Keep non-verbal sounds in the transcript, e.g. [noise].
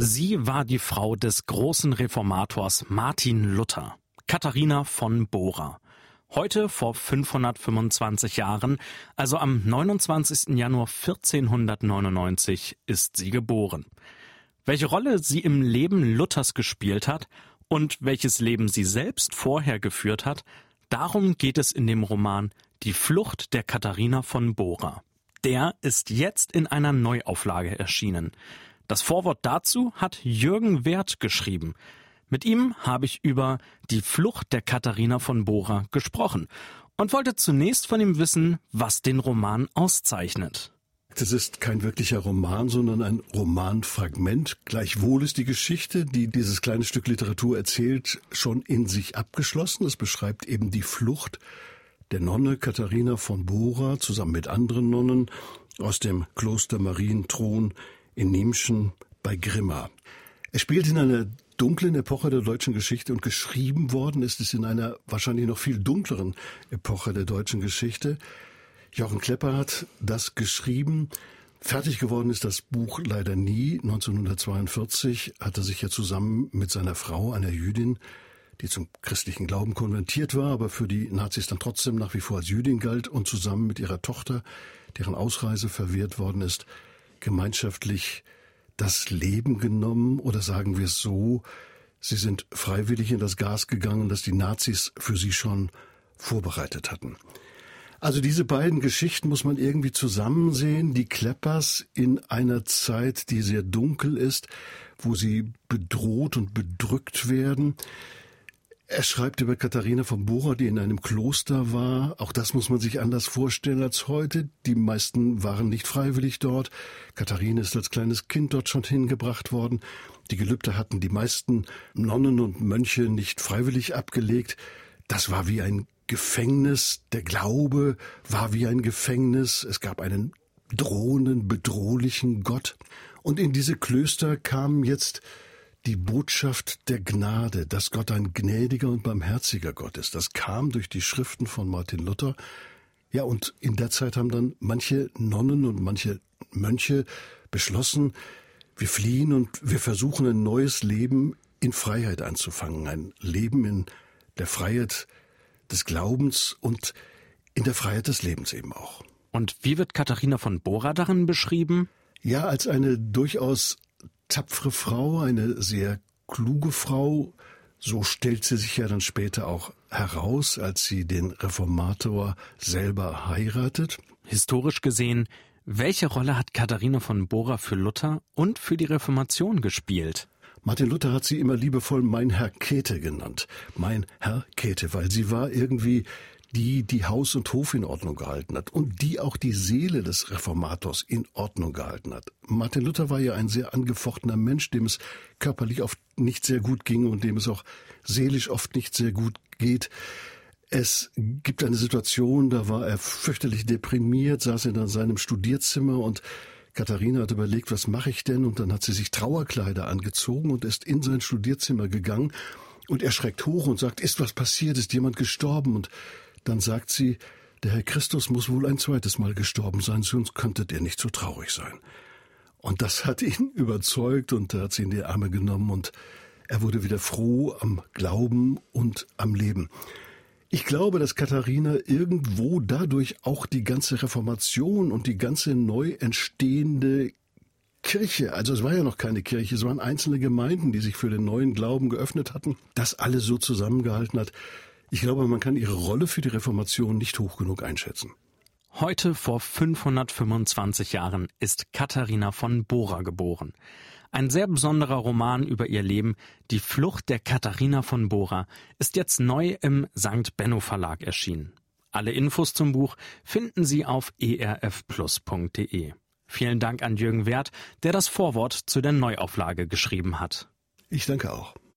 Sie war die Frau des großen Reformators Martin Luther, Katharina von Bora. Heute vor 525 Jahren, also am 29. Januar 1499, ist sie geboren. Welche Rolle sie im Leben Luthers gespielt hat und welches Leben sie selbst vorher geführt hat, darum geht es in dem Roman Die Flucht der Katharina von Bora. Der ist jetzt in einer Neuauflage erschienen. Das Vorwort dazu hat Jürgen Wert geschrieben. Mit ihm habe ich über die Flucht der Katharina von Bora gesprochen und wollte zunächst von ihm wissen, was den Roman auszeichnet. Das ist kein wirklicher Roman, sondern ein Romanfragment. Gleichwohl ist die Geschichte, die dieses kleine Stück Literatur erzählt, schon in sich abgeschlossen. Es beschreibt eben die Flucht der Nonne Katharina von Bora zusammen mit anderen Nonnen aus dem Kloster Marienthron in Niemschen bei Grimma. Es spielt in einer dunklen Epoche der deutschen Geschichte und geschrieben worden ist es in einer wahrscheinlich noch viel dunkleren Epoche der deutschen Geschichte. Jochen Klepper hat das geschrieben. Fertig geworden ist das Buch leider nie. 1942 hat er sich ja zusammen mit seiner Frau, einer Jüdin, die zum christlichen Glauben konvertiert war, aber für die Nazis dann trotzdem nach wie vor als Jüdin galt und zusammen mit ihrer Tochter, deren Ausreise verwehrt worden ist, gemeinschaftlich das Leben genommen oder sagen wir es so, sie sind freiwillig in das Gas gegangen, das die Nazis für sie schon vorbereitet hatten. Also diese beiden Geschichten muss man irgendwie zusammen sehen. Die Kleppers in einer Zeit, die sehr dunkel ist, wo sie bedroht und bedrückt werden. Er schreibt über Katharina von Bora, die in einem Kloster war. Auch das muss man sich anders vorstellen als heute. Die meisten waren nicht freiwillig dort. Katharina ist als kleines Kind dort schon hingebracht worden. Die Gelübde hatten die meisten Nonnen und Mönche nicht freiwillig abgelegt. Das war wie ein Gefängnis. Der Glaube war wie ein Gefängnis. Es gab einen drohenden, bedrohlichen Gott. Und in diese Klöster kamen jetzt die Botschaft der Gnade, dass Gott ein gnädiger und barmherziger Gott ist. Das kam durch die Schriften von Martin Luther. Ja, und in der Zeit haben dann manche Nonnen und manche Mönche beschlossen, wir fliehen und wir versuchen ein neues Leben in Freiheit anzufangen, ein Leben in der Freiheit des Glaubens und in der Freiheit des Lebens eben auch. Und wie wird Katharina von Bora darin beschrieben? Ja, als eine durchaus tapfere Frau, eine sehr kluge Frau. So stellt sie sich ja dann später auch heraus, als sie den Reformator selber heiratet. Historisch gesehen, welche Rolle hat Katharina von Bora für Luther und für die Reformation gespielt? Martin Luther hat sie immer liebevoll mein Herr Käthe genannt. Mein Herr Käthe, weil sie war irgendwie die die Haus und Hof in Ordnung gehalten hat und die auch die Seele des Reformators in Ordnung gehalten hat. Martin Luther war ja ein sehr angefochtener Mensch, dem es körperlich oft nicht sehr gut ging und dem es auch seelisch oft nicht sehr gut geht. Es gibt eine Situation, da war er fürchterlich deprimiert, saß in seinem Studierzimmer und Katharina hat überlegt, was mache ich denn? Und dann hat sie sich Trauerkleider angezogen und ist in sein Studierzimmer gegangen und er schreckt hoch und sagt, ist was passiert? Ist jemand gestorben? Und dann sagt sie, der Herr Christus muss wohl ein zweites Mal gestorben sein, sonst könntet ihr nicht so traurig sein. Und das hat ihn [laughs] überzeugt und er hat sie in die Arme genommen und er wurde wieder froh am Glauben und am Leben. Ich glaube, dass Katharina irgendwo dadurch auch die ganze Reformation und die ganze neu entstehende Kirche, also es war ja noch keine Kirche, es waren einzelne Gemeinden, die sich für den neuen Glauben geöffnet hatten, das alles so zusammengehalten hat. Ich glaube, man kann ihre Rolle für die Reformation nicht hoch genug einschätzen. Heute vor 525 Jahren ist Katharina von Bora geboren. Ein sehr besonderer Roman über ihr Leben, Die Flucht der Katharina von Bora, ist jetzt neu im St. Benno Verlag erschienen. Alle Infos zum Buch finden Sie auf erfplus.de. Vielen Dank an Jürgen Wert, der das Vorwort zu der Neuauflage geschrieben hat. Ich danke auch.